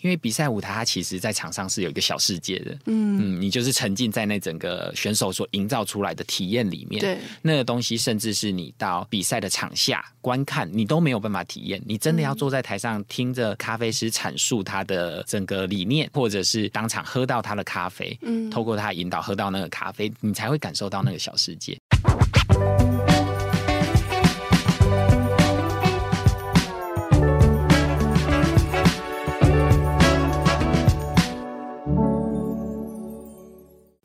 因为比赛舞台它其实，在场上是有一个小世界的，嗯嗯，你就是沉浸在那整个选手所营造出来的体验里面，对，那个东西甚至是你到比赛的场下观看，你都没有办法体验。你真的要坐在台上听着咖啡师阐述他的整个理念，或者是当场喝到他的咖啡，嗯，透过他引导喝到那个咖啡，你才会感受到那个小世界。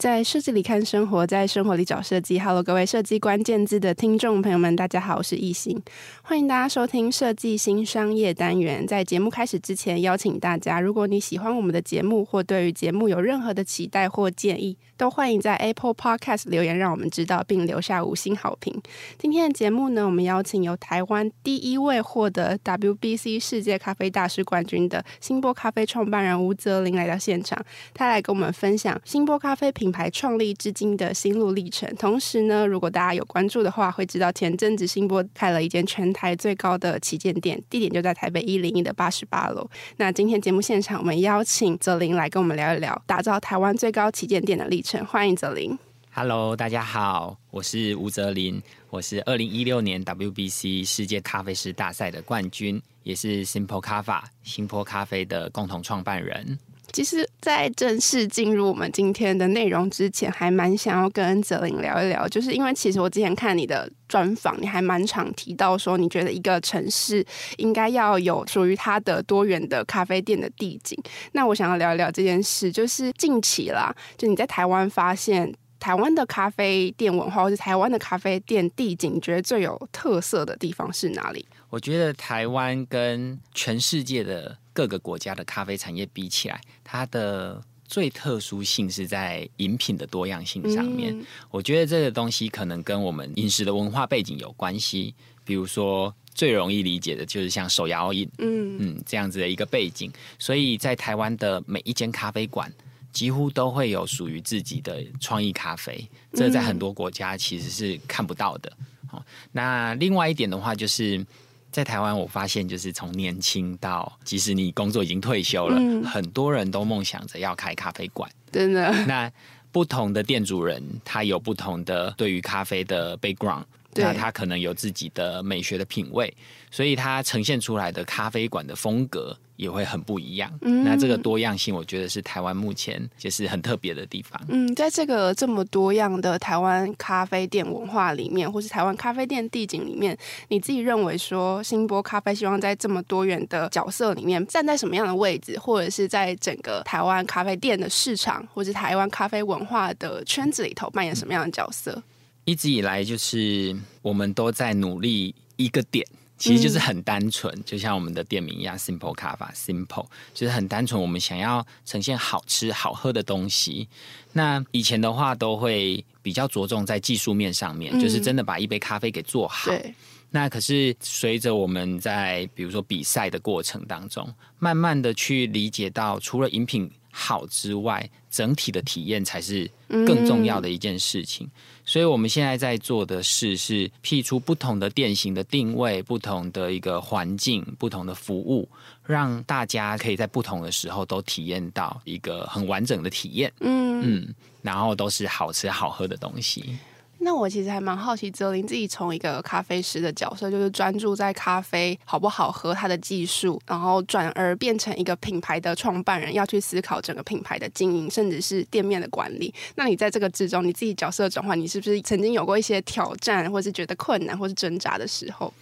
在设计里看生活，在生活里找设计。Hello，各位设计关键字的听众朋友们，大家好，我是艺兴，欢迎大家收听设计新商业单元。在节目开始之前，邀请大家，如果你喜欢我们的节目，或对于节目有任何的期待或建议，都欢迎在 Apple Podcast 留言，让我们知道，并留下五星好评。今天的节目呢，我们邀请由台湾第一位获得 WBC 世界咖啡大师冠军的新波咖啡创办人吴泽林来到现场，他来跟我们分享新波咖啡品牌创立至今的心路历程。同时呢，如果大家有关注的话，会知道前阵子新波开了一间全台最高的旗舰店，地点就在台北一零一的八十八楼。那今天节目现场，我们邀请泽林来跟我们聊一聊打造台湾最高旗舰店的历程。欢迎泽林。Hello，大家好，我是吴泽林，我是二零一六年 WBC 世界咖啡师大赛的冠军，也是 Simple Kaffa 新波咖啡的共同创办人。其实，在正式进入我们今天的内容之前，还蛮想要跟泽林聊一聊，就是因为其实我之前看你的专访，你还蛮常提到说，你觉得一个城市应该要有属于它的多元的咖啡店的地景。那我想要聊一聊这件事，就是近期啦，就你在台湾发现台湾的咖啡店文化，或是台湾的咖啡店地景，你觉得最有特色的地方是哪里？我觉得台湾跟全世界的各个国家的咖啡产业比起来，它的最特殊性是在饮品的多样性上面。嗯。我觉得这个东西可能跟我们饮食的文化背景有关系。比如说，最容易理解的就是像手摇饮，嗯嗯，这样子的一个背景。所以在台湾的每一间咖啡馆，几乎都会有属于自己的创意咖啡。这在很多国家其实是看不到的。好，那另外一点的话就是。在台湾，我发现就是从年轻到，即使你工作已经退休了，嗯、很多人都梦想着要开咖啡馆。真的，那不同的店主人，他有不同的对于咖啡的 background，那他可能有自己的美学的品味，所以他呈现出来的咖啡馆的风格。也会很不一样。嗯，那这个多样性，我觉得是台湾目前就是很特别的地方。嗯，在这个这么多样的台湾咖啡店文化里面，或是台湾咖啡店地景里面，你自己认为说新波咖啡希望在这么多元的角色里面站在什么样的位置，或者是在整个台湾咖啡店的市场，或是台湾咖啡文化的圈子里头扮演什么样的角色？嗯，一直以来，就是我们都在努力一个点。其实就是很单纯，就像我们的店名一样，Simple Kaffa，Simple 就是很单纯。我们想要呈现好吃好喝的东西。那以前的话，都会比较着重在技术面上面，就是真的把一杯咖啡给做好。对。那可是随着我们在比如说比赛的过程当中，慢慢的去理解到，除了饮品好之外，整体的体验才是更重要的一件事情。所以，我们现在在做的事是辟出不同的店型的定位，不同的一个环境，不同的服务，让大家可以在不同的时候都体验到一个很完整的体验。嗯嗯，然后都是好吃好喝的东西。那我其实还蛮好奇，泽林自己从一个咖啡师的角色，就是专注在咖啡好不好喝，它的技术，然后转而变成一个品牌的创办人，要去思考整个品牌的经营，甚至是店面的管理。那你在这个之中，你自己角色转换，你是不是曾经有过一些挑战，或是觉得困难，或是挣扎的时候？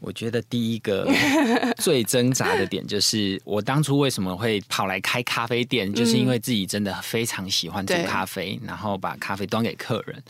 我觉得第一个最挣扎的点就是，我当初为什么会跑来开咖啡店，就是因为自己真的非常喜欢煮咖啡，然后把咖啡端给客人。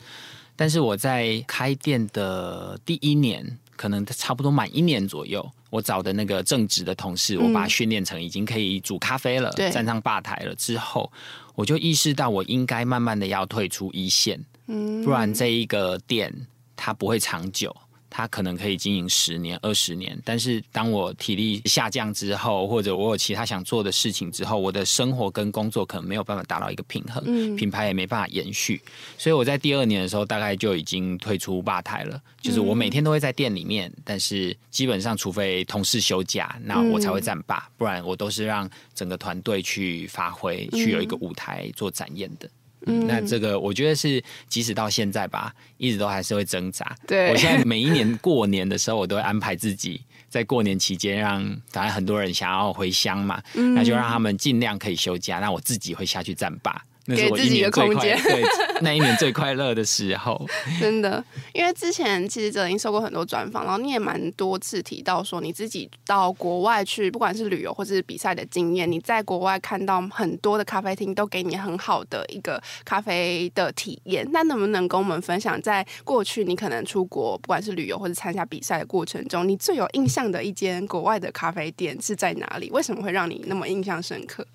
但是我在开店的第一年，可能差不多满一年左右，我找的那个正职的同事，我把他训练成已经可以煮咖啡了，嗯、站上吧台了之后，我就意识到我应该慢慢的要退出一线，嗯，不然这一个店它不会长久。它可能可以经营十年、二十年，但是当我体力下降之后，或者我有其他想做的事情之后，我的生活跟工作可能没有办法达到一个平衡，嗯，品牌也没办法延续，所以我在第二年的时候，大概就已经退出吧台了。就是我每天都会在店里面，但是基本上除非同事休假，那我才会站吧，不然我都是让整个团队去发挥，去有一个舞台做展演的。嗯，那这个我觉得是，即使到现在吧，一直都还是会挣扎。对，我现在每一年过年的时候，我都会安排自己在过年期间，让反正很多人想要回乡嘛，嗯，那就让他们尽量可以休假，那我自己会下去站吧。那是我一年最快，对，那一年最快乐的时候，真的。因为之前其实哲林受过很多专访，然后你也蛮多次提到说你自己到国外去，不管是旅游或者是比赛的经验，你在国外看到很多的咖啡厅都给你很好的一个咖啡的体验。那能不能跟我们分享，在过去你可能出国，不管是旅游或者参加比赛的过程中，你最有印象的一间国外的咖啡店是在哪里？为什么会让你那么印象深刻？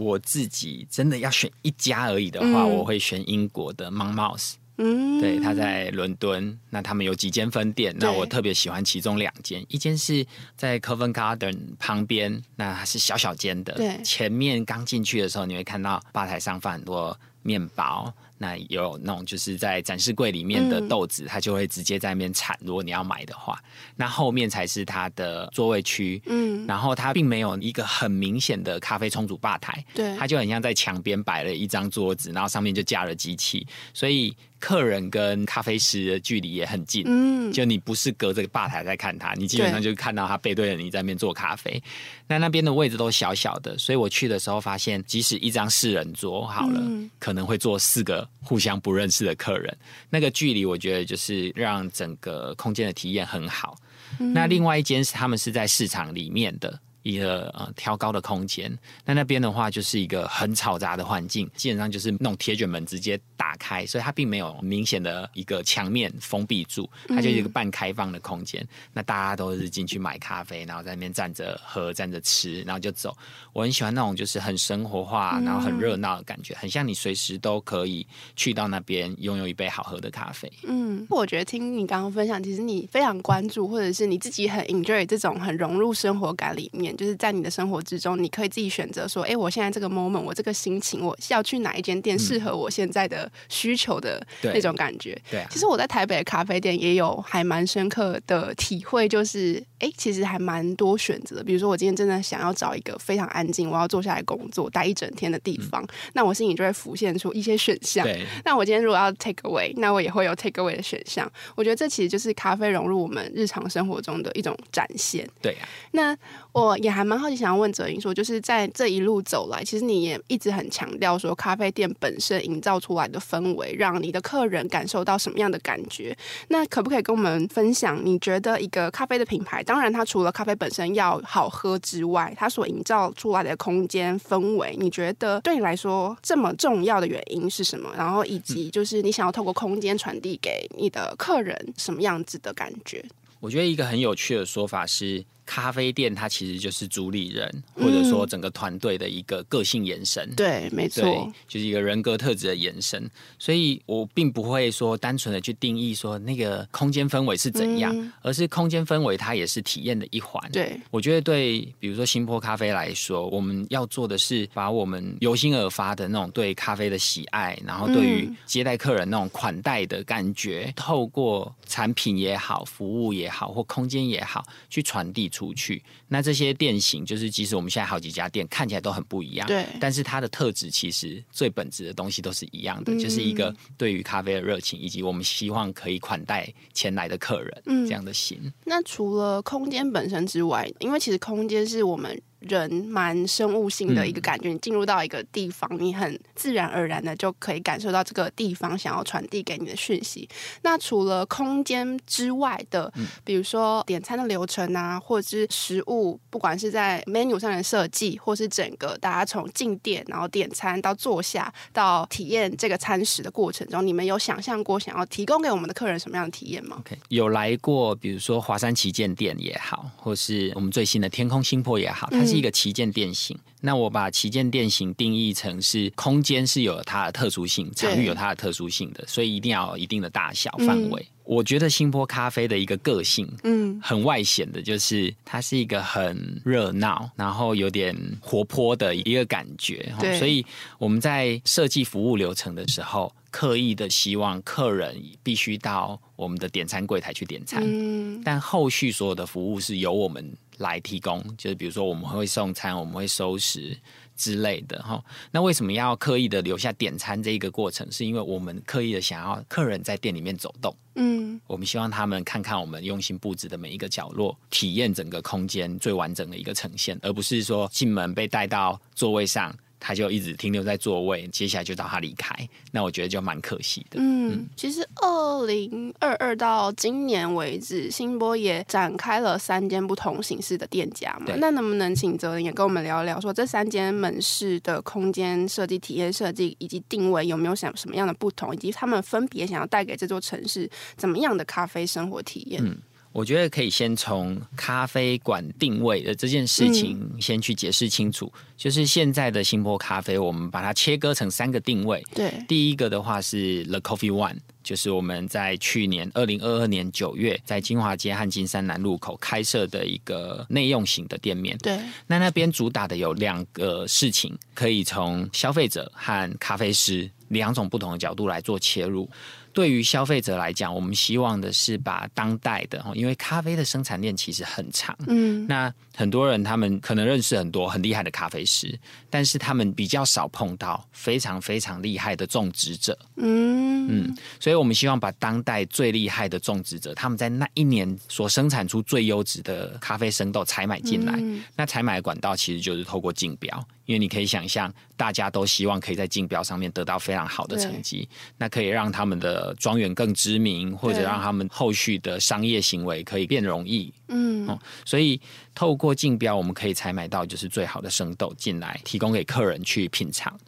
我自己真的要选一家而已的话，嗯、我会选英国的 Monmouth。嗯，对，他在伦敦，那他们有几间分店，那我特别喜欢其中两间，一间是在 Covent Garden 旁边，那它是小小间的，对，前面刚进去的时候，你会看到吧台上放很多面包。那有那种就是在展示柜里面的豆子，它就会直接在那边产。如果你要买的话，那后面才是它的座位区。嗯，然后它并没有一个很明显的咖啡冲煮吧台，对，它就很像在墙边摆了一张桌子，然后上面就架了机器，所以。客人跟咖啡师的距离也很近，嗯，就你不是隔着吧台在看他，你基本上就看到他背对着你在那边做咖啡。那那边的位置都小小的，所以我去的时候发现，即使一张四人桌好了，嗯，可能会坐四个互相不认识的客人。那个距离，我觉得就是让整个空间的体验很好。嗯，那另外一间是他们是在市场里面的。一个呃挑高的空间，那那边的话就是一个很嘈杂的环境，基本上就是那种铁卷门直接打开，所以它并没有明显的一个墙面封闭住，它就是一个半开放的空间。嗯、那大家都是进去买咖啡，然后在那边站着喝、站着吃，然后就走。我很喜欢那种就是很生活化，然后很热闹的感觉，很像你随时都可以去到那边拥有一杯好喝的咖啡。嗯，我觉得听你刚刚分享，其实你非常关注，或者是你自己很 enjoy 这种很融入生活感里面。就是在你的生活之中，你可以自己选择说：“哎，我现在这个 moment，我这个心情，我要去哪一间店适合我现在的需求的那种感觉。”对，其实我在台北的咖啡店也有还蛮深刻的体会，就是哎，其实还蛮多选择的。比如说，我今天真的想要找一个非常安静，我要坐下来工作待一整天的地方，嗯、那我心里就会浮现出一些选项。对，那我今天如果要 take away，那我也会有 take away 的选项。我觉得这其实就是咖啡融入我们日常生活中的一种展现。对呀、啊，那我。也还蛮好奇，想要问泽英说，就是在这一路走来，其实你也一直很强调说，咖啡店本身营造出来的氛围，让你的客人感受到什么样的感觉？那可不可以跟我们分享？你觉得一个咖啡的品牌，当然它除了咖啡本身要好喝之外，它所营造出来的空间氛围，你觉得对你来说这么重要的原因是什么？然后以及就是你想要透过空间传递给你的客人什么样子的感觉？我觉得一个很有趣的说法是。咖啡店它其实就是主理人，或者说整个团队的一个个性延伸。嗯、对，没错，就是一个人格特质的延伸。所以我并不会说单纯的去定义说那个空间氛围是怎样，嗯、而是空间氛围它也是体验的一环。对，我觉得对，比如说新坡咖啡来说，我们要做的是把我们由心而发的那种对咖啡的喜爱，然后对于接待客人那种款待的感觉，嗯、透过产品也好、服务也好或空间也好，去传递出。出去，那这些店型就是，即使我们现在好几家店看起来都很不一样，对，但是它的特质其实最本质的东西都是一样的，嗯、就是一个对于咖啡的热情，以及我们希望可以款待前来的客人、嗯、这样的心。那除了空间本身之外，因为其实空间是我们。人蛮生物性的一个感觉，你进入到一个地方，你很自然而然的就可以感受到这个地方想要传递给你的讯息。那除了空间之外的，比如说点餐的流程啊，或者是食物，不管是在 menu 上的设计，或是整个大家从进店然后点餐到坐下到体验这个餐食的过程中，你们有想象过想要提供给我们的客人什么样的体验吗？Okay. 有来过，比如说华山旗舰店也好，或是我们最新的天空星坡也好，它是一个旗舰店型。嗯、那我把旗舰店型定义成是空间是有它的特殊性，场域有它的特殊性的，所以一定要有一定的大小范围。嗯我觉得新波咖啡的一个个性，嗯，很外显的，就是它是一个很热闹，然后有点活泼的一个感觉。对，所以我们在设计服务流程的时候，刻意的希望客人必须到我们的点餐柜台去点餐，嗯，但后续所有的服务是由我们来提供，就是比如说我们会送餐，我们会收拾。之类的哈，那为什么要刻意的留下点餐这一个过程？是因为我们刻意的想要客人在店里面走动，嗯，我们希望他们看看我们用心布置的每一个角落，体验整个空间最完整的一个呈现，而不是说进门被带到座位上。他就一直停留在座位，接下来就到他离开，那我觉得就蛮可惜的。嗯，嗯，其实二零二二到今年为止，新波也展开了三间不同形式的店家嘛。那能不能请泽林也跟我们聊聊，说这三间门市的空间设计、体验设计以及定位有没有想什么样的不同，以及他们分别想要带给这座城市怎么样的咖啡生活体验？嗯我觉得可以先从咖啡馆定位的这件事情先去解释清楚。嗯、就是现在的新波咖啡，我们把它切割成三个定位。对，第一个的话是 The Coffee One，就是我们在去年二零二二年九月在金华街和金山南路口开设的一个内用型的店面。对，那那边主打的有两个事情，可以从消费者和咖啡师两种不同的角度来做切入。对于消费者来讲，我们希望的是把当代的，因为咖啡的生产链其实很长，嗯，那很多人他们可能认识很多很厉害的咖啡师，但是他们比较少碰到非常非常厉害的种植者，嗯。嗯，所以我们希望把当代最厉害的种植者，他们在那一年所生产出最优质的咖啡生豆采买进来，嗯，那采买管道其实就是透过竞标。因为你可以想象，大家都希望可以在竞标上面得到非常好的成绩，那可以让他们的庄园更知名，或者让他们后续的商业行为可以变容易。嗯，哦，所以透过竞标，我们可以采买到就是最好的生豆进来，提供给客人去品尝。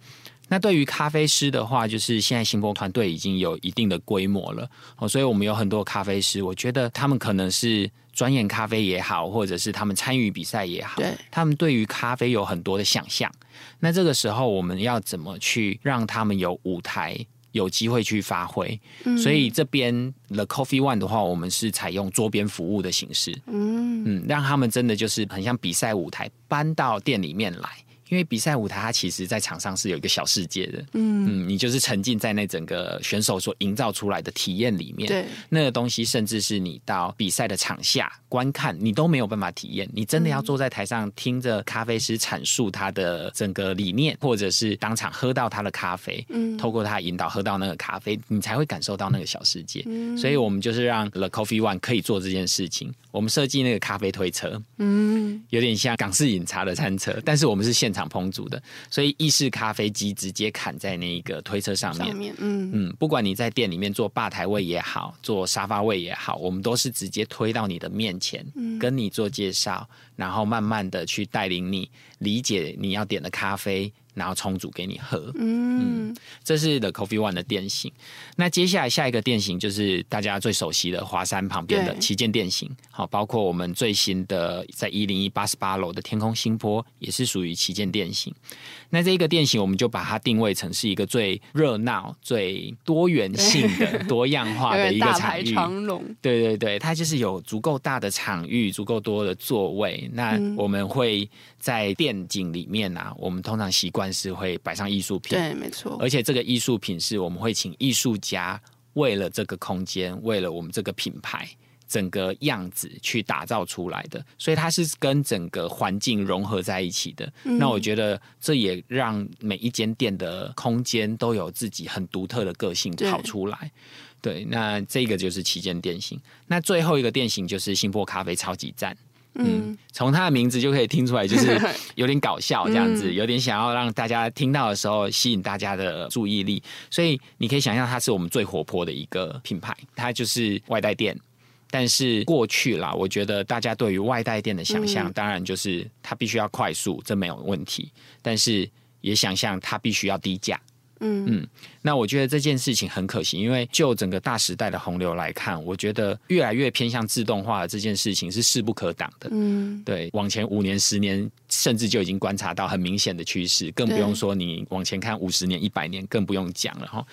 那对于咖啡师的话，就是现在新风团队已经有一定的规模了，哦，所以我们有很多咖啡师，我觉得他们可能是。专研咖啡也好，或者是他们参与比赛也好，对，他们对于咖啡有很多的想象。那这个时候，我们要怎么去让他们有舞台，有机会去发挥？嗯，所以这边 The Coffee One 的话，我们是采用桌边服务的形式，嗯嗯，让他们真的就是很像比赛舞台搬到店里面来。因为比赛舞台，它其实在场上是有一个小世界的，嗯嗯，你就是沉浸在那整个选手所营造出来的体验里面，对，那个东西，甚至是你到比赛的场下观看，你都没有办法体验。你真的要坐在台上听着咖啡师阐述他的整个理念，或者是当场喝到他的咖啡，嗯，透过他引导喝到那个咖啡，你才会感受到那个小世界。嗯，所以我们就是让 The Coffee One 可以做这件事情。我们设计那个咖啡推车，嗯，有点像港式饮茶的餐车，但是我们是现场。烹煮的，所以意式咖啡机直接砍在那个推车上面。上面，嗯嗯，不管你在店里面做吧台位也好，做沙发位也好，我们都是直接推到你的面前，嗯，跟你做介绍，然后慢慢的去带领你理解你要点的咖啡。然后冲煮给你喝，嗯，嗯，这是 The Coffee One 的店型。那接下来下一个店型就是大家最熟悉的华山旁边的旗舰店型，好，包括我们最新的在一零一八十八楼的天空新坡，也是属于旗舰店型。那这一个店型，我们就把它定位成是一个最热闹、最多元性的、多样化的一个场域。对对对，它就是有足够大的场域，足够多的座位。那我们会在店景里面啊，我们通常习惯是会摆上艺术品。对，没错。而且这个艺术品是我们会请艺术家为了这个空间，为了我们这个品牌。整个样子去打造出来的，所以它是跟整个环境融合在一起的。嗯。那我觉得这也让每一间店的空间都有自己很独特的个性跑出来。对，那这个就是旗舰店型。那最后一个店型就是新波咖啡超级赞。嗯，从它的名字就可以听出来，就是 有点搞笑这样子，嗯，有点想要让大家听到的时候吸引大家的注意力。所以你可以想象，它是我们最活泼的一个品牌，它就是外带店。但是过去啦，我觉得大家对于外带店的想象，当然就是它必须要快速，这没有问题。但是也想象它必须要低价。嗯嗯，那我觉得这件事情很可惜，因为就整个大时代的洪流来看，我觉得越来越偏向自动化的这件事情是势不可挡的。嗯，对，往前五年、十年甚至就已经观察到很明显的趋势，更不用说你往前看五十年、一百年，更不用讲了哈。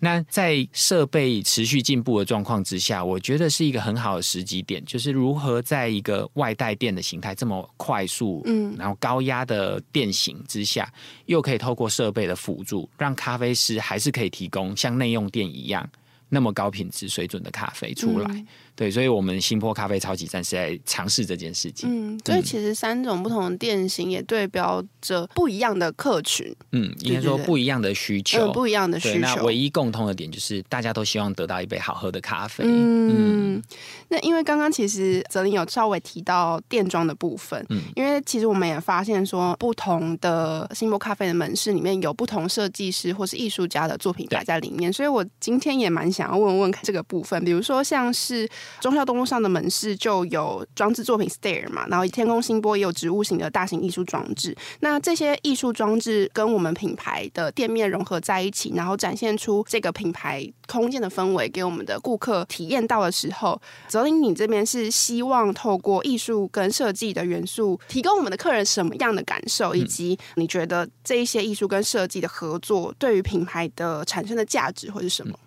那在设备持续进步的状况之下，我觉得是一个很好的时机点，就是如何在一个外带电的形态这么快速，嗯，然后高压的电型之下，又可以透过设备的辅助，让咖啡师还是可以提供像内用店一样那么高品质水准的咖啡出来。嗯对，所以，我们新坡咖啡超级站是在尝试这件事情。嗯，所以其实三种不同的店型也对标着不一样的客群。嗯，应该说不一样的需求，嗯、不一样的需求。那唯一共通的点就是，大家都希望得到一杯好喝的咖啡。嗯，嗯，那因为刚刚其实泽林有稍微提到店装的部分。嗯，因为其实我们也发现说，不同的新波咖啡的门市里面有不同设计师或是艺术家的作品摆在里面，所以我今天也蛮想要问问看这个部分，比如说像是。忠孝东路上的门市就有装置作品 Stair 嘛，然后天空星波也有植物型的大型艺术装置。那这些艺术装置跟我们品牌的店面融合在一起，然后展现出这个品牌空间的氛围，给我们的顾客体验到的时候，泽林，你这边是希望透过艺术跟设计的元素，提供我们的客人什么样的感受，以及你觉得这一些艺术跟设计的合作对于品牌的产生的价值会是什么？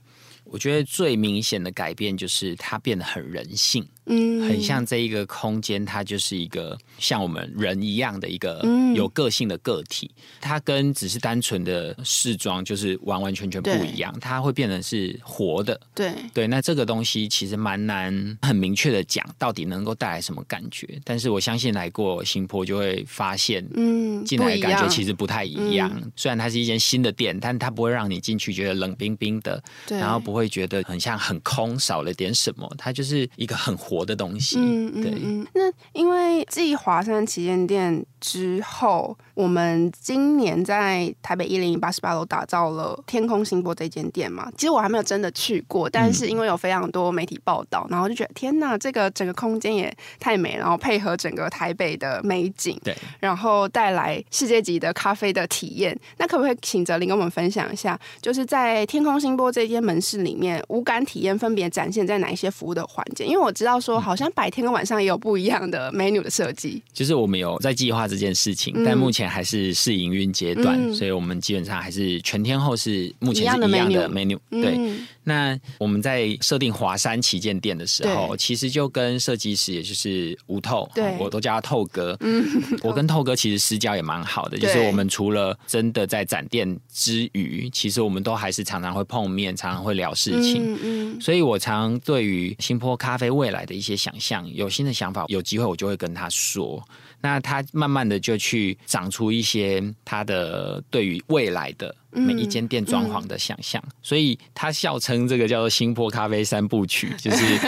我觉得最明显的改变就是它变得很人性。嗯，很像这一个空间，它就是一个像我们人一样的一个有个性的个体。嗯、它跟只是单纯的试装就是完完全全不一样，它会变成是活的。对对，那这个东西其实蛮难很明确的讲到底能够带来什么感觉。但是我相信来过新坡就会发现，嗯，进来的感觉其实不太一样。嗯、虽然它是一间新的店，但它不会让你进去觉得冷冰冰的，对然后不会觉得很像很空，少了点什么。它就是一个很活。活的东西，嗯嗯，对。那因为继华山旗舰店之后，我们今年在台北一零一八十八楼打造了天空星波这间店嘛。其实我还没有真的去过，但是因为有非常多媒体报道，然后就觉得天呐，这个整个空间也太美，然后配合整个台北的美景，对，然后带来世界级的咖啡的体验。那可不可以请泽林跟我们分享一下，就是在天空星波这间门市里面，五感体验分别展现在哪一些服务的环节？因为我知道。说好像白天跟晚上也有不一样的 menu 的设计，就是我们有在计划这件事情，嗯、但目前还是试营运阶段，嗯、所以我们基本上还是全天候是目前是一样的 menu。对，嗯、那我们在设定华山旗舰店的时候，其实就跟设计师，也就是吴透，对我都叫他透哥。嗯，我跟透哥其实私交也蛮好的，就是我们除了真的在展店之余，其实我们都还是常常会碰面，常常会聊事情。嗯，嗯所以我常对于新坡咖啡未来的一些想象，有新的想法，有机会我就会跟他说。那他慢慢的就去长出一些他的对于未来的每一间店装潢的想象，嗯嗯、所以他笑称这个叫做新坡咖啡三部曲，就是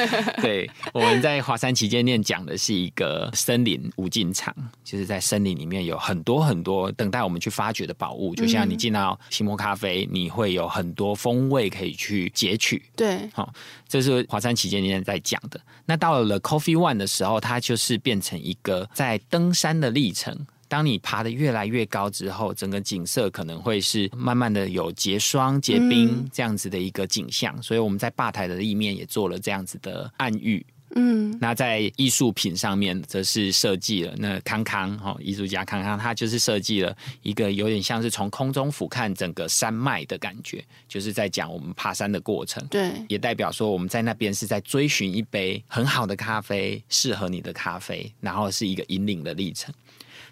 对我们在华山旗舰店讲的是一个森林无尽场，就是在森林里面有很多很多等待我们去发掘的宝物，就像你进到新坡咖啡，你会有很多风味可以去截取。对，好，这是华山旗舰店在讲的。那到了 Coffee One 的时候，它就是变成一个在登山的历程。当你爬得越来越高之后，整个景色可能会是慢慢的有结霜、结冰这样子的一个景象。嗯、所以我们在吧台的立面也做了这样子的暗喻。嗯，那在艺术品上面则是设计了那康康哈艺术家康康，他就是设计了一个有点像是从空中俯瞰整个山脉的感觉，就是在讲我们爬山的过程。对，也代表说我们在那边是在追寻一杯很好的咖啡，适合你的咖啡，然后是一个引领的历程。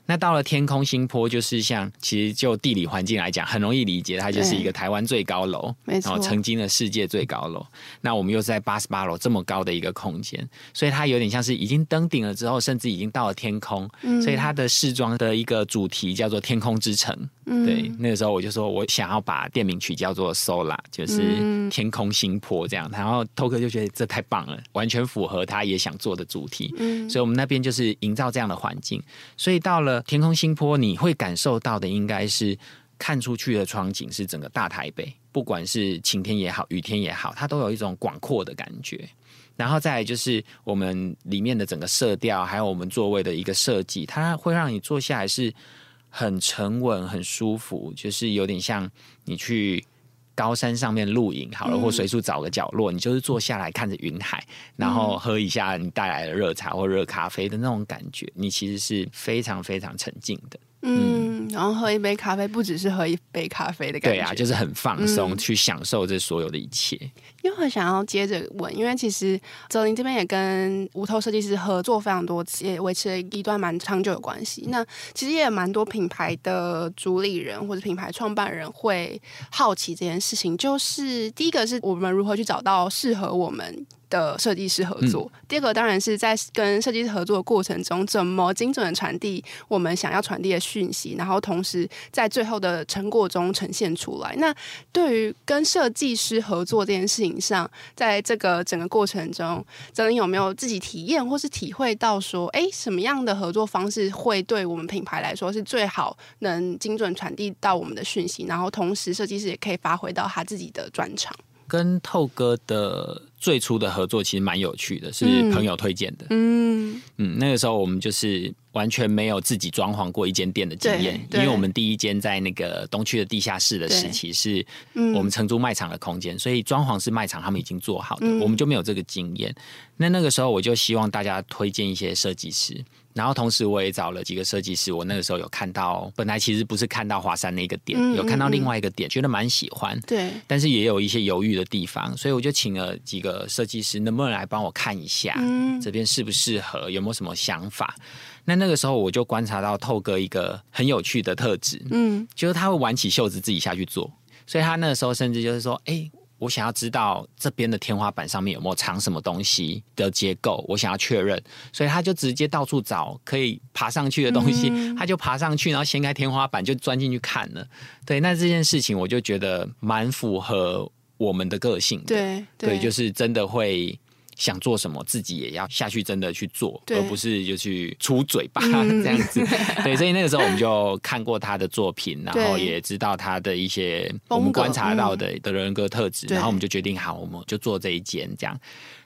那到了天空新坡，就是像其实就地理环境来讲，很容易理解，它就是一个台湾最高楼，然后曾经的世界最高楼。那我们又是在八十八楼这么高的一个空间，所以它有点像是已经登顶了之后，甚至已经到了天空。嗯、所以它的试装的一个主题叫做“天空之城”。嗯、对，那个时候我就说我想要把店名取叫做 Sola，就是天空新坡这样。然后偷哥就觉得这太棒了，完全符合他也想做的主题。嗯、所以我们那边就是营造这样的环境。所以到了。天空新坡，你会感受到的应该是看出去的窗景是整个大台北，不管是晴天也好，雨天也好，它都有一种广阔的感觉。然后再来就是我们里面的整个色调，还有我们座位的一个设计，它会让你坐下来是很沉稳、很舒服，就是有点像你去高山上面露营好了，嗯、或随处找个角落，你就是坐下来看着云海，然后喝一下你带来的热茶或热咖啡的那种感觉，你其实是非常非常沉静的。嗯，然后喝一杯咖啡，不只是喝一杯咖啡的感觉，对啊，就是很放松，嗯、去享受这所有的一切。因为很想要接着问，因为其实泽林这边也跟无头设计师合作非常多次，也维持了一段蛮长久的关系。那其实也有蛮多品牌的主理人或者品牌创办人会好奇这件事情，就是第一个是我们如何去找到适合我们的设计师合作。嗯、第二个当然是在跟设计师合作的过程中，怎么精准的传递我们想要传递的讯息，然后同时在最后的成果中呈现出来。那对于跟设计师合作这件事情上，在这个整个过程中，泽林有没有自己体验或是体会到说，哎，什么样的合作方式会对我们品牌来说是最好能精准传递到我们的讯息，然后同时设计师也可以发挥到他自己的专长。跟透哥的最初的合作其实蛮有趣的，是朋友推荐的。嗯嗯，那个时候我们就是完全没有自己装潢过一间店的经验，因为我们第一间在那个东区的地下室的时期是我们承租卖场的空间，所以装潢是卖场他们已经做好的，我们就没有这个经验。那那个时候我就希望大家推荐一些设计师。然后同时我也找了几个设计师，我那个时候有看到，本来其实不是看到华山那个点，嗯嗯嗯有看到另外一个点，觉得蛮喜欢，对，但是也有一些犹豫的地方，所以我就请了几个设计师，能不能来帮我看一下，嗯、这边适不适合，有没有什么想法？那那个时候我就观察到透哥一个很有趣的特质，嗯，就是他会挽起袖子自己下去做，所以他那个时候甚至就是说，哎。我想要知道这边的天花板上面有没有藏什么东西的结构，我想要确认，所以他就直接到处找可以爬上去的东西，嗯、他就爬上去，然后掀开天花板就钻进去看了。对，那这件事情我就觉得蛮符合我们的个性的，对，对，对，就是真的会。想做什么，自己也要下去，真的去做，而不是就去出嘴巴、嗯、这样子。对，所以那个时候我们就看过他的作品，然后也知道他的一些我们观察到的的人格特质，嗯、然后我们就决定好，我们就做这一间这样。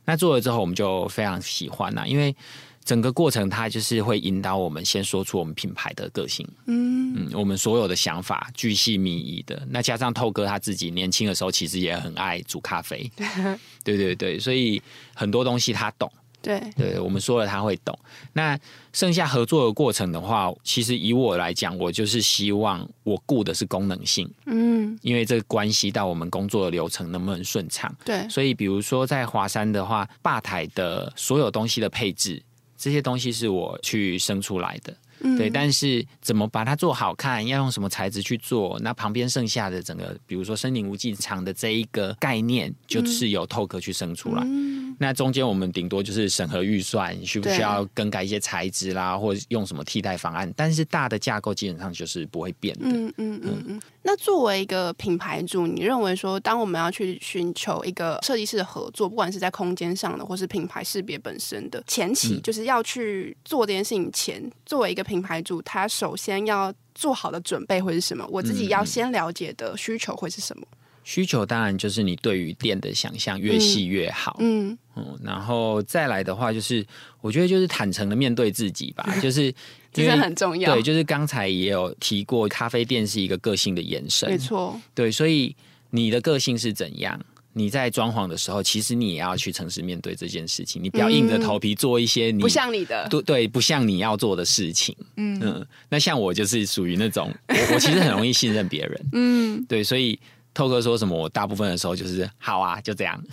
那做了之后，我们就非常喜欢呐，因为。整个过程，它就是会引导我们先说出我们品牌的个性，嗯嗯，我们所有的想法巨细靡遗的。那加上透哥他自己年轻的时候，其实也很爱煮咖啡，对对对，所以很多东西他懂，对对，我们说了他会懂。那剩下合作的过程的话，其实以我来讲，我就是希望我顾的是功能性，嗯，因为这关系到我们工作的流程能不能顺畅，对。所以比如说在华山的话，吧台的所有东西的配置。这些东西是我去生出来的，嗯、对，但是怎么把它做好看，要用什么材质去做，那旁边剩下的整个，比如说森林无尽场的这一个概念，就是由透壳去生出来。嗯那中间我们顶多就是审核预算，需不需要更改一些材质啦，或者用什么替代方案？但是大的架构基本上就是不会变的。嗯嗯嗯嗯。嗯，那作为一个品牌主，你认为说，当我们要去寻求一个设计师的合作，不管是在空间上的，或是品牌识别本身的前期，嗯、就是要去做这件事情前，作为一个品牌主，他首先要做好的准备会是什么？我自己要先了解的需求会是什么？需求当然就是你对于店的想象越细越好，嗯嗯，然后再来的话就是，我觉得就是坦诚的面对自己吧，就是 这是很重要。对，就是刚才也有提过，咖啡店是一个个性的延伸，没错。对，所以你的个性是怎样？你在装潢的时候，其实你也要去诚实面对这件事情，你不要硬着头皮做一些你不像你的，对对，不像你要做的事情。嗯嗯，那像我就是属于那种，我我其实很容易信任别人，嗯，对，所以。透哥说什么？我大部分的时候就是好啊，就这样。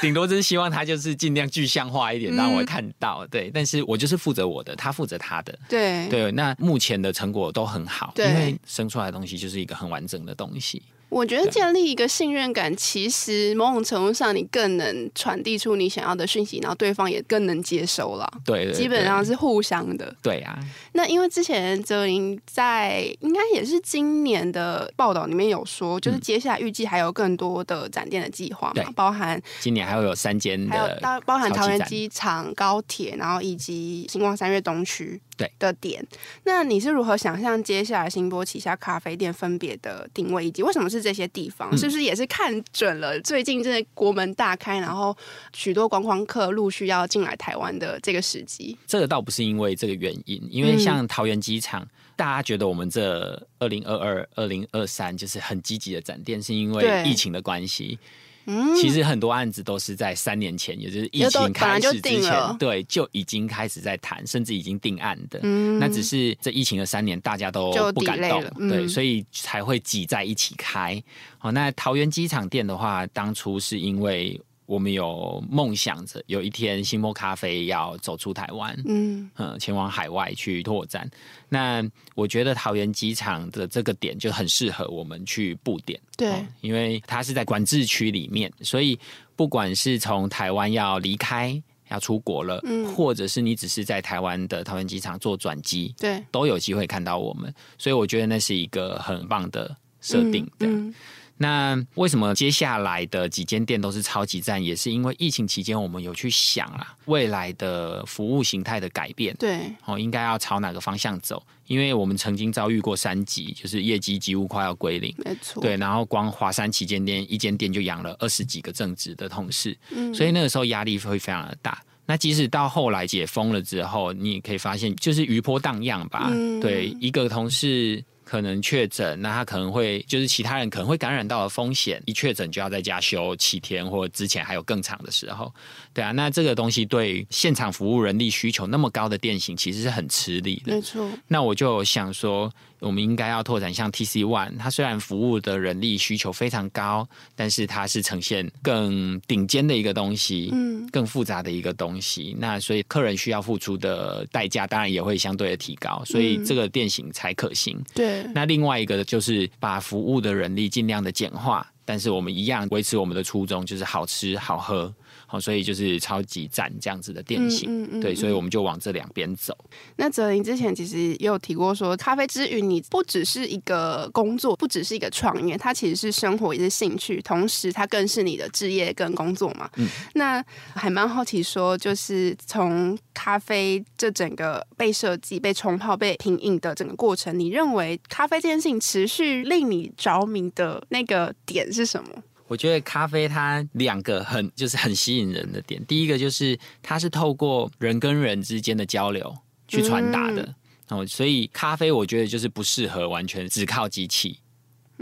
顶多就是希望他就是尽量具象化一点，让我看到。嗯、对，但是我就是负责我的，他负责他的。对对，那目前的成果都很好，因为生出来的东西就是一个很完整的东西。我觉得建立一个信任感，其实某种程度上，你更能传递出你想要的讯息，然后对方也更能接收了。对，对，对，基本上是互相的。对啊。那因为之前泽林在应该也是今年的报道里面有说，就是接下来预计还有更多的展店的计划嘛，对包含今年还会有三间，还有包包含桃园机场、高铁，然后以及新光三月东区。对的点，那你是如何想象接下来新波旗下咖啡店分别的定位，以及为什么是是这些地方，是不是也是看准了最近这国门大开，然后许多观光客陆续要进来台湾的这个时机？这个倒不是因为这个原因，因为像桃园机场，大家觉得我们这二零二二、二零二三就是很积极的展店，是因为疫情的关系。嗯，其实很多案子都是在三年前，也就是疫情开始之前，对，就已经开始在谈，甚至已经定案的。嗯，那只是这疫情的三年，大家都不敢动，嗯、对，所以才会挤在一起开。好，那桃园机场店的话，当初是因为。我们有梦想着有一天星波咖啡要走出台湾，嗯，嗯，前往海外去拓展。那我觉得桃园机场的这个点就很适合我们去布点，对，因为它是在管制区里面，所以不管是从台湾要离开要出国了，嗯，或者是你只是在台湾的桃园机场做转机，对，都有机会看到我们。所以我觉得那是一个很棒的设定，对。嗯嗯那为什么接下来的几间店都是超级站？也是因为疫情期间，我们有去想啊，未来的服务形态的改变，对，哦，应该要朝哪个方向走？因为我们曾经遭遇过三级，就是业绩几乎快要归零，没错，对，然后光华山旗舰店一间店就养了二十几个正职的同事，嗯，所以那个时候压力会非常的大。那即使到后来解封了之后，你也可以发现，就是余波荡漾吧，嗯，对，一个同事。可能确诊，那他可能会就是其他人可能会感染到的风险，一确诊就要在家休七天，或之前还有更长的时候，对啊，那这个东西对现场服务人力需求那么高的店型，其实是很吃力的。没错。那我就想说。我们应该要拓展像 TC One，它虽然服务的人力需求非常高，但是它是呈现更顶尖的一个东西，嗯，更复杂的一个东西。那所以客人需要付出的代价，当然也会相对的提高，所以这个店型才可行。嗯、对。那另外一个就是把服务的人力尽量的简化，但是我们一样维持我们的初衷，就是好吃好喝。好，所以就是超级赞这样子的店型，嗯嗯嗯、对，所以我们就往这两边走。那泽林之前其实也有提过说，咖啡之于你不只是一个工作，不只是一个创业，它其实是生活，也是兴趣，同时它更是你的职业跟工作嘛。嗯，那还蛮好奇说，就是从咖啡这整个被设计、被冲泡、被品饮的整个过程，你认为咖啡这件事情持续令你着迷的那个点是什么？我觉得咖啡它两个很就是很吸引人的点，第一个就是它是透过人跟人之间的交流去传达的，哦，所以咖啡我觉得就是不适合完全只靠机器。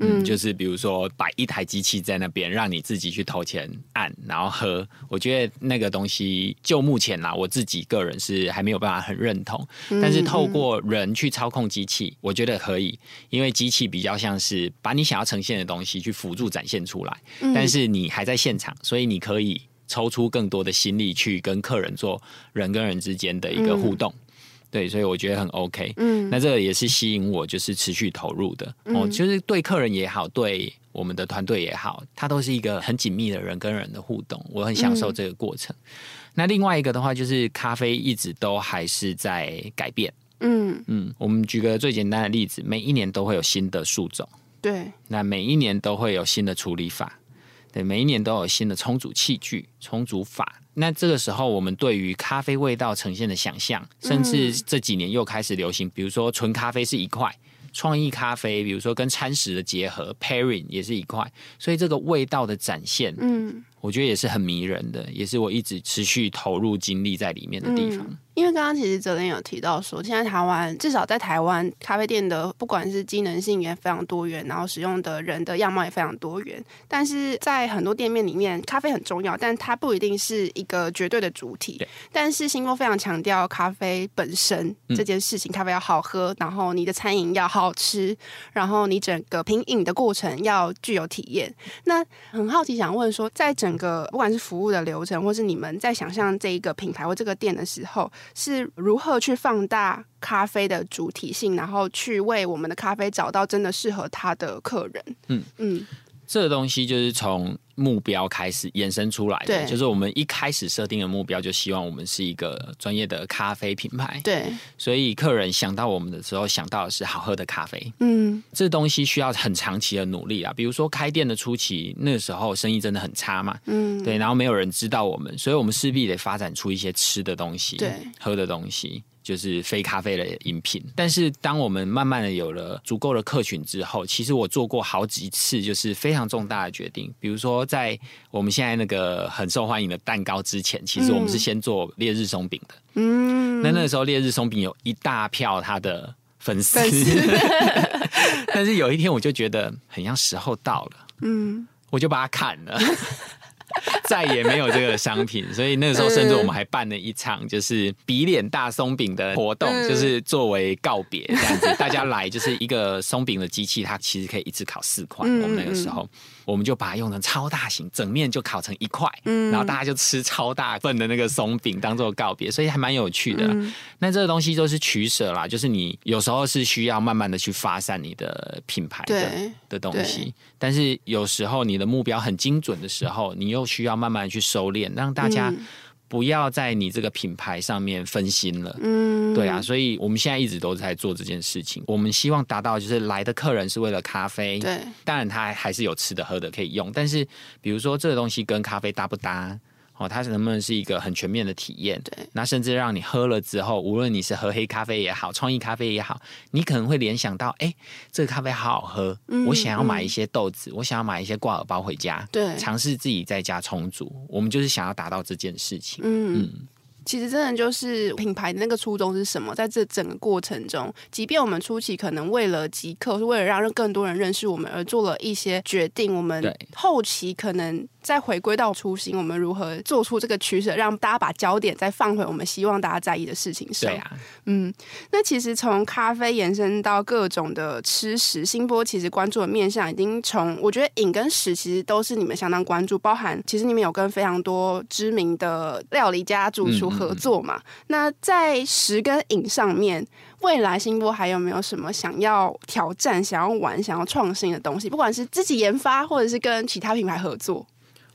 嗯，就是比如说摆一台机器在那边，让你自己去投钱按，然后喝。我觉得那个东西就目前啦，我自己个人是还没有办法很认同。但是透过人去操控机器，我觉得可以，因为机器比较像是把你想要呈现的东西去辅助展现出来，但是你还在现场，所以你可以抽出更多的心力去跟客人做人跟人之间的一个互动。对，所以我觉得很 OK。嗯，那这个也是吸引我，就是持续投入的。嗯、哦，就是对客人也好，对我们的团队也好，它都是一个很紧密的人跟人的互动，我很享受这个过程。嗯、那另外一个的话，就是咖啡一直都还是在改变。嗯嗯，我们举个最简单的例子，每一年都会有新的树种。对，那每一年都会有新的处理法。对，每一年都有新的充足器具、充足法。那这个时候，我们对于咖啡味道呈现的想象，甚至这几年又开始流行，比如说纯咖啡是一块，创意咖啡，比如说跟餐食的结合，pairing 也是一块，所以这个味道的展现，嗯，我觉得也是很迷人的，也是我一直持续投入精力在里面的地方。嗯因为刚刚其实哲霖有提到说，现在台湾至少在台湾咖啡店的不管是机能性也非常多元，然后使用的人的样貌也非常多元。但是在很多店面里面，咖啡很重要，但它不一定是一个绝对的主体。但是星波非常强调咖啡本身这件事情，嗯、咖啡要好喝，然后你的餐饮要好吃，然后你整个品饮的过程要具有体验。那很好奇想问说，在整个不管是服务的流程，或是你们在想象这一个品牌或这个店的时候，是如何去放大咖啡的主体性，然后去为我们的咖啡找到真的适合他的客人。嗯嗯，这个东西就是从目标开始衍生出来的，对就是我们一开始设定的目标，就希望我们是一个专业的咖啡品牌。对，所以客人想到我们的时候，想到的是好喝的咖啡。嗯，这东西需要很长期的努力啊。比如说开店的初期，那个时候生意真的很差嘛。嗯，对，然后没有人知道我们，所以我们势必得发展出一些吃的东西，对，喝的东西。就是非咖啡的饮品。但是当我们慢慢的有了足够的客群之后，其实我做过好几次就是非常重大的决定，比如说在我们现在那个很受欢迎的蛋糕之前，其实我们是先做烈日松饼的。嗯，那那个时候烈日松饼有一大票他的粉丝，但是有一天我就觉得很像时候到了，嗯，我就把它砍了。再也没有这个商品，所以那个时候甚至我们还办了一场就是比脸大松饼的活动，就是作为告别这样子，大家来就是一个松饼的机器，它其实可以一次烤四块。我们那个时候，我们就把它用成超大型，整面就烤成一块，然后大家就吃超大份的那个松饼当做告别，所以还蛮有趣的。那这个东西都是取舍啦，就是你有时候是需要慢慢的去发散你的品牌的的东西，但是有时候你的目标很精准的时候，你又需要慢慢去收敛，让大家不要在你这个品牌上面分心了。嗯，对啊，所以我们现在一直都在做这件事情。我们希望达到就是来的客人是为了咖啡，对，当然他还是有吃的喝的可以用，但是比如说这个东西跟咖啡搭不搭？哦，它是能不能是一个很全面的体验？对，那甚至让你喝了之后，无论你是喝黑咖啡也好，创意咖啡也好，你可能会联想到，哎、欸，这个咖啡好好喝，嗯、我想要买一些豆子，嗯、我想要买一些挂耳包回家，对，尝试自己在家冲煮。我们就是想要达到这件事情，嗯。嗯其实真的就是品牌的那个初衷是什么？在这整个过程中，即便我们初期可能为了即刻，是为了让更多人认识我们而做了一些决定，我们后期可能再回归到初心，我们如何做出这个取舍，让大家把焦点再放回我们希望大家在意的事情上。对啊，嗯，那其实从咖啡延伸到各种的吃食，新波其实关注的面向已经从我觉得饮跟食其实都是你们相当关注，包含其实你们有跟非常多知名的料理家主厨。合作嘛？那在食跟影上面，未来新波还有没有什么想要挑战、想要玩、想要创新的东西？不管是自己研发，或者是跟其他品牌合作。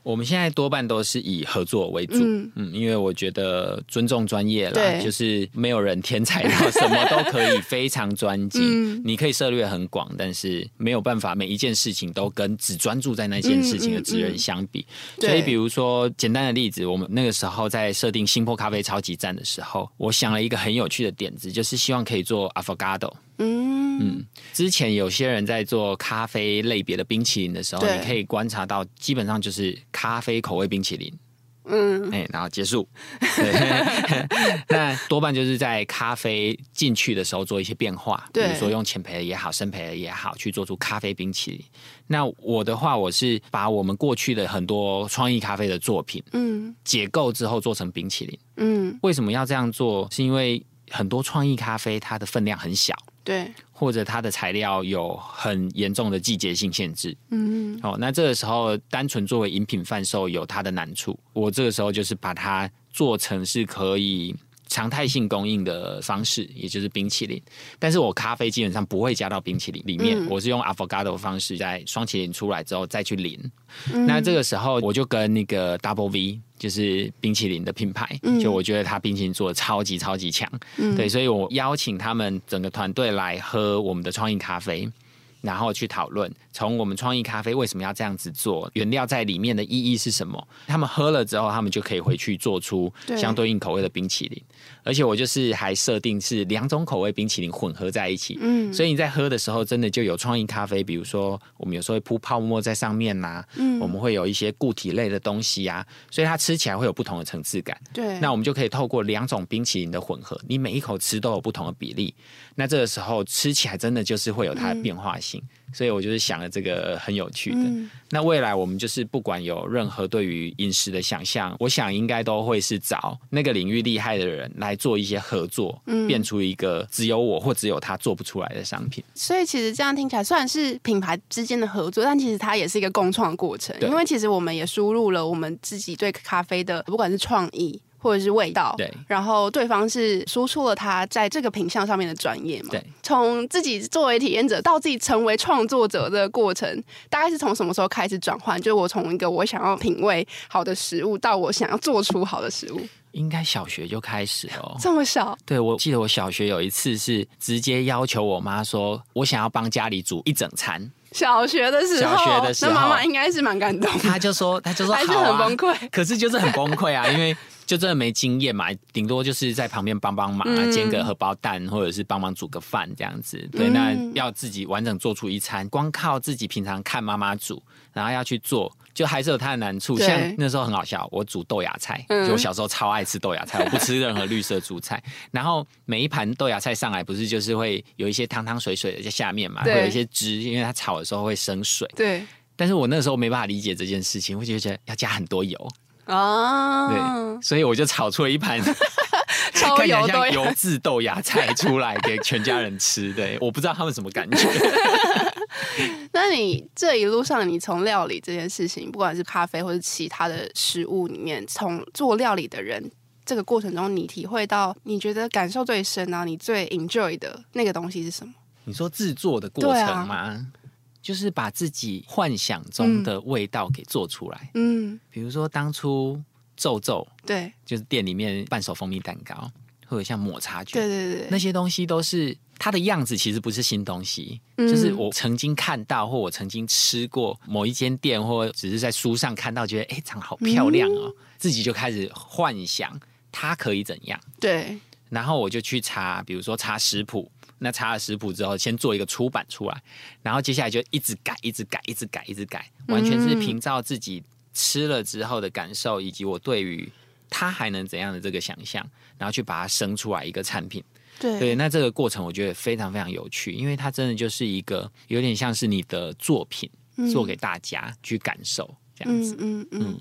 我们现在多半都是以合作为主，嗯，嗯，因为我觉得尊重专业啦，就是没有人天才到什么都可以非常专精，嗯、你可以涉猎很广，但是没有办法每一件事情都跟只专注在那件事情的职人相比。所以，比如说简单的例子，我们那个时候在设定新坡咖啡超级站的时候，我想了一个很有趣的点子，就是希望可以做 Affogato。嗯。嗯，之前有些人在做咖啡类别的冰淇淋的时候，你可以观察到，基本上就是咖啡口味冰淇淋。嗯，哎，然后结束。对 那多半就是在咖啡进去的时候做一些变化，比如说用浅焙的也好，深焙的也好，去做出咖啡冰淇淋。那我的话，我是把我们过去的很多创意咖啡的作品，嗯，解构之后做成冰淇淋。嗯，为什么要这样做？是因为很多创意咖啡它的分量很小。对，或者它的材料有很严重的季节性限制，嗯，哦，那这个时候单纯作为饮品贩售有它的难处。我这个时候就是把它做成是可以常态性供应的方式，也就是冰淇淋。但是我咖啡基本上不会加到冰淇淋里面，嗯、我是用 Affogato 方式在双淇淋出来之后再去淋。嗯、那这个时候我就跟那个 Double V。就是冰淇淋的品牌，就我觉得他冰淇淋做的超级超级强，嗯、对，所以我邀请他们整个团队来喝我们的创意咖啡。然后去讨论，从我们创意咖啡为什么要这样子做，原料在里面的意义是什么？他们喝了之后，他们就可以回去做出相对应口味的冰淇淋。对而且我就是还设定是两种口味冰淇淋混合在一起，嗯，所以你在喝的时候，真的就有创意咖啡，比如说我们有时候会铺泡沫在上面呐、啊，嗯，我们会有一些固体类的东西啊，所以它吃起来会有不同的层次感。对，那我们就可以透过两种冰淇淋的混合，你每一口吃都有不同的比例，那这个时候吃起来真的就是会有它的变化性。嗯所以我就是想了这个很有趣的。嗯、那未来我们就是不管有任何对于饮食的想象，我想应该都会是找那个领域厉害的人来做一些合作，嗯、变出一个只有我或只有他做不出来的商品。所以其实这样听起来，虽然是品牌之间的合作，但其实它也是一个共创过程。因为其实我们也输入了我们自己对咖啡的，不管是创意。或者是味道，对，然后对方是输出了他在这个品相上面的专业嘛？对，从自己作为体验者到自己成为创作者的过程，大概是从什么时候开始转换？就是我从一个我想要品味好的食物，到我想要做出好的食物，应该小学就开始哦，这么小？对，我记得我小学有一次是直接要求我妈说，我想要帮家里煮一整餐。小学的时候，小学的时候，那妈妈应该是蛮感动。她就说，她就说，还是很崩溃。可是就是很崩溃啊，因为就真的没经验嘛，顶多就是在旁边帮帮忙啊，煎个荷包蛋，或者是帮忙煮个饭这样子。对，那要自己完整做出一餐，光靠自己平常看妈妈煮，然后要去做，就还是有它的难处。像那时候很好笑，我煮豆芽菜，就我小时候超爱吃豆芽菜，我不吃 任何绿色蔬菜。然后每一盘豆芽菜上来，不是就是会有一些汤汤水水的在下面嘛，会有一些汁，因为它炒的时候会生水。对。但是我那时候没办法理解这件事情，我就觉得要加很多油。哦，对，所以我就炒出了一盘 超油像油渍豆芽菜出来给全家人吃。对，我不知道他们什么感觉。那你这一路上，你从料理这件事情，不管是咖啡或是其他的食物里面，从做料理的人这个过程中，你体会到你觉得感受最深啊，你最 enjoy 的那个东西是什么？你说制作的过程吗？就是把自己幻想中的味道给做出来。嗯，比如说当初皱皱，对，就是店里面半熟蜂蜜蛋糕，或者像抹茶卷，对对对，那些东西都是它的样子，其实不是新东西，嗯、就是我曾经看到或我曾经吃过某一间店，或只是在书上看到，觉得哎，长得好漂亮哦，嗯、自己就开始幻想它可以怎样。对，然后我就去查，比如说查食谱。那查了食谱之后，先做一个出版出来，然后接下来就一直改，一直改，一直改，一直改，完全是凭照自己吃了之后的感受，以及我对于它还能怎样的这个想象，然后去把它生出来一个产品。对，对，那这个过程我觉得非常非常有趣，因为它真的就是一个有点像是你的作品，做给大家去感受。嗯嗯嗯嗯，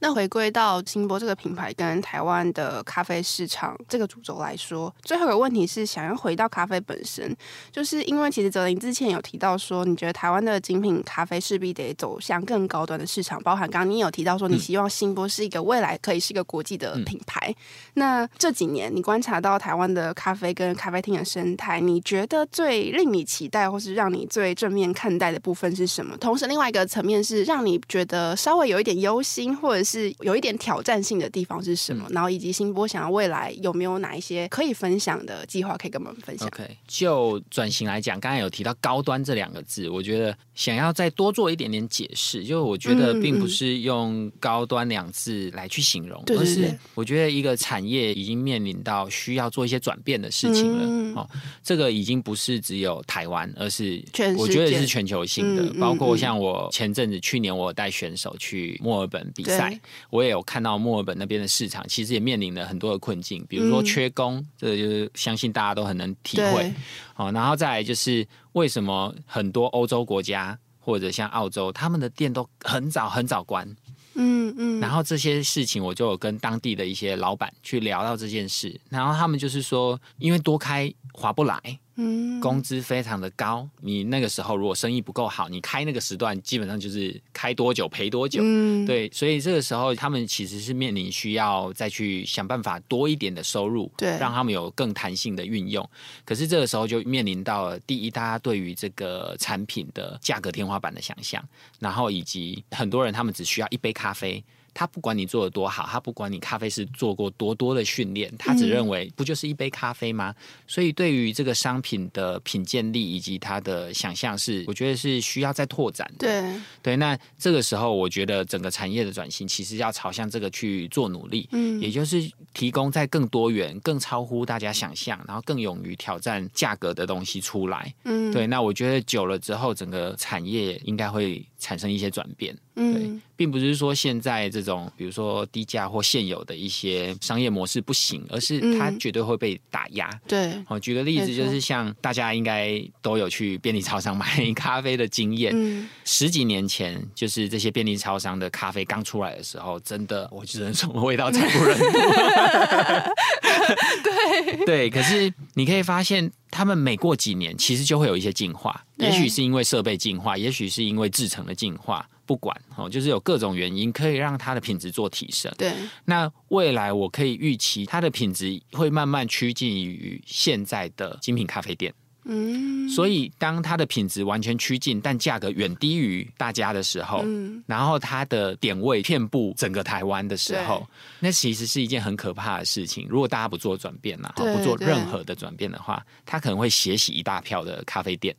那回归到新波这个品牌跟台湾的咖啡市场这个主轴来说，最后一个问题是想要回到咖啡本身，就是因为其实泽林之前有提到说，你觉得台湾的精品咖啡势必得走向更高端的市场，包含刚刚你有提到说，你希望新波是一个未来可以是一个国际的品牌。嗯、那这几年你观察到台湾的咖啡跟咖啡厅的生态，你觉得最令你期待或是让你最正面看待的部分是什么？同时，另外一个层面是让你觉得。稍微有一点忧心，或者是有一点挑战性的地方是什么？嗯、然后以及新波想要未来有没有哪一些可以分享的计划可以跟我们分享？OK，就转型来讲，刚才有提到高端这两个字，我觉得想要再多做一点点解释。就我觉得并不是用高端两字来去形容，嗯嗯、而是我觉得一个产业已经面临到需要做一些转变的事情了。嗯、哦，这个已经不是只有台湾，而是我觉得是全球性的，包括像我前阵子去年我有带选手。走去墨尔本比赛，我也有看到墨尔本那边的市场，其实也面临了很多的困境，比如说缺工，嗯、这个就是相信大家都很能体会。好，然后再来就是为什么很多欧洲国家或者像澳洲，他们的店都很早很早关。嗯嗯，然后这些事情我就有跟当地的一些老板去聊到这件事，然后他们就是说，因为多开划不来。嗯，工资非常的高，你那个时候如果生意不够好，你开那个时段基本上就是开多久赔多久。嗯，对，所以这个时候他们其实是面临需要再去想办法多一点的收入，对，让他们有更弹性的运用。可是这个时候就面临到了第一，大家对于这个产品的价格天花板的想象，然后以及很多人他们只需要一杯咖啡。他不管你做的多好，他不管你咖啡师做过多多的训练，他只认为不就是一杯咖啡吗？嗯、所以对于这个商品的品鉴力以及他的想象是，我觉得是需要再拓展的。对对，那这个时候我觉得整个产业的转型其实要朝向这个去做努力，嗯，也就是提供在更多元、更超乎大家想象，然后更勇于挑战价格的东西出来。嗯，对，那我觉得久了之后，整个产业应该会产生一些转变。嗯，对，并不是说现在这种，比如说低价或现有的一些商业模式不行，而是它绝对会被打压。对，我，举个例子，就是像大家应该都有去便利超商 买咖啡的经验。嗯，十几年前，就是这些便利超商的咖啡刚出来的时候，真的，我只能说味道惨不忍睹。对对，可是你可以发现，他们每过几年，其实就会有一些进化。也许是因为设备进化，也许是因为制成的进化。不管哦，就是有各种原因可以让它的品质做提升。对，那未来我可以预期它的品质会慢慢趋近于现在的精品咖啡店。嗯，所以当它的品质完全趋近，但价格远低于大家的时候，嗯，然后它的点位遍布整个台湾的时候，那其实是一件很可怕的事情。如果大家不做转变呢，不做任何的转变的话，它可能会血洗一大票的咖啡店。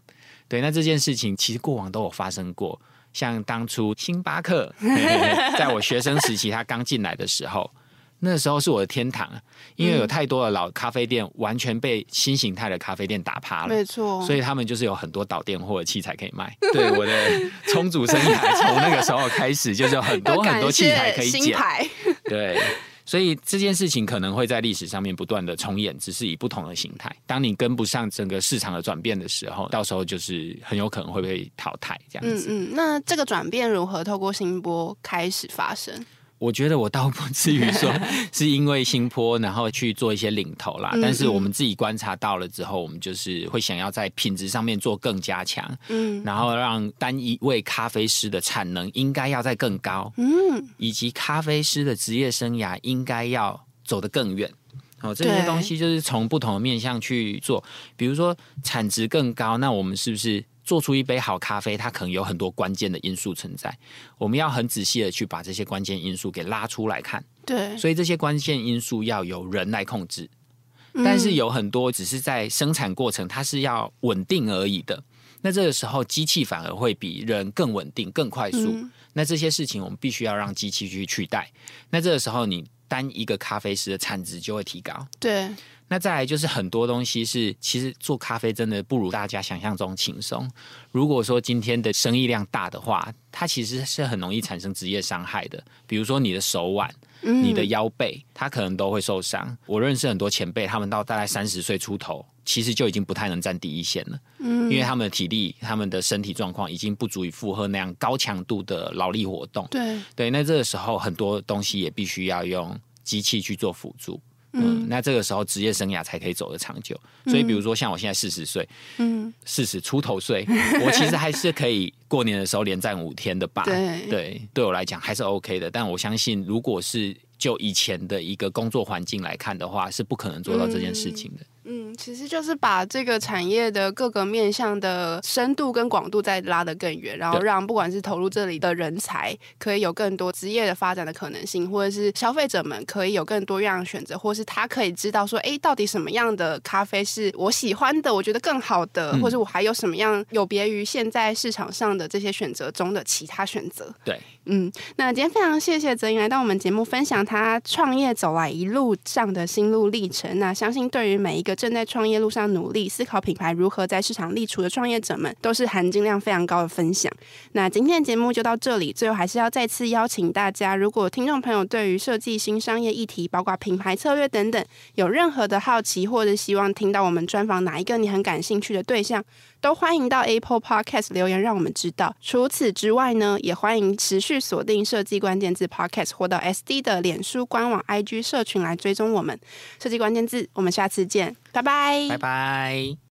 对，那这件事情其实过往都有发生过。像当初星巴克，在我学生时期，他刚进来的时候，那时候是我的天堂，因为有太多的老咖啡店完全被新形态的咖啡店打趴了，没错，所以他们就是有很多导电或者器材可以卖。对，我的充足生涯从那个时候开始，就是有很多很多器材可以捡。对。所以这件事情可能会在历史上面不断的重演，只是以不同的形态。当你跟不上整个市场的转变的时候，到时候就是很有可能会被淘汰这样子。嗯嗯，那这个转变如何透过新波开始发生？我觉得我倒不至于说 是因为新坡，然后去做一些领头啦。但是我们自己观察到了之后，我们就是会想要在品质上面做更加强，嗯，然后让单一位咖啡师的产能应该要再更高，嗯，以及咖啡师的职业生涯应该要走得更远。哦，这些东西就是从不同的面向去做，比如说产值更高，那我们是不是？做出一杯好咖啡，它可能有很多关键的因素存在，我们要很仔细的去把这些关键因素给拉出来看。对，所以这些关键因素要由人来控制，但是有很多只是在生产过程，它是要稳定而已的。那这个时候，机器反而会比人更稳定、更快速。嗯。那这些事情我们必须要让机器去取代。那这个时候，你单一个咖啡师的产值就会提高。对。那再来就是很多东西是，其实做咖啡真的不如大家想象中轻松。如果说今天的生意量大的话，它其实是很容易产生职业伤害的。比如说你的手腕、你的腰背，它可能都会受伤。我认识很多前辈，他们到大概三十岁出头，其实就已经不太能站第一线了。嗯，因为他们的体力、他们的身体状况已经不足以负荷那样高强度的劳力活动。对对，那这个时候很多东西也必须要用机器去做辅助。嗯，那这个时候职业生涯才可以走得长久。所以，比如说像我现在四十岁，嗯，四十出头岁，我其实还是可以过年的时候连战五天的吧。对，对，对我来讲还是 OK 的。但我相信，如果是就以前的一个工作环境来看的话，是不可能做到这件事情的。嗯，其实就是把这个产业的各个面向的深度跟广度再拉得更远，然后让不管是投入这里的人才可以有更多职业的发展的可能性，或者是消费者们可以有更多样的选择，或是他可以知道说，哎，到底什么样的咖啡是我喜欢的，我觉得更好的，或者我还有什么样有别于现在市场上的这些选择中的其他选择。对，嗯，那今天非常谢谢泽吟来到我们节目分享他创业走来一路上的心路历程。那相信对于每一正在创业路上努力思考品牌如何在市场立足的创业者们，都是含金量非常高的分享。那今天的节目就到这里，最后还是要再次邀请大家，如果听众朋友对于设计新商业议题，包括品牌策略等等，有任何的好奇，或者希望听到我们专访哪一个你很感兴趣的对象，都欢迎到 Apple Podcast 留言，让我们知道。除此之外呢，也欢迎持续锁定设计关键字 Podcast，或到 SD 的脸书官网、IG 社群来追踪我们设计关键字。我们下次见。拜拜，拜拜。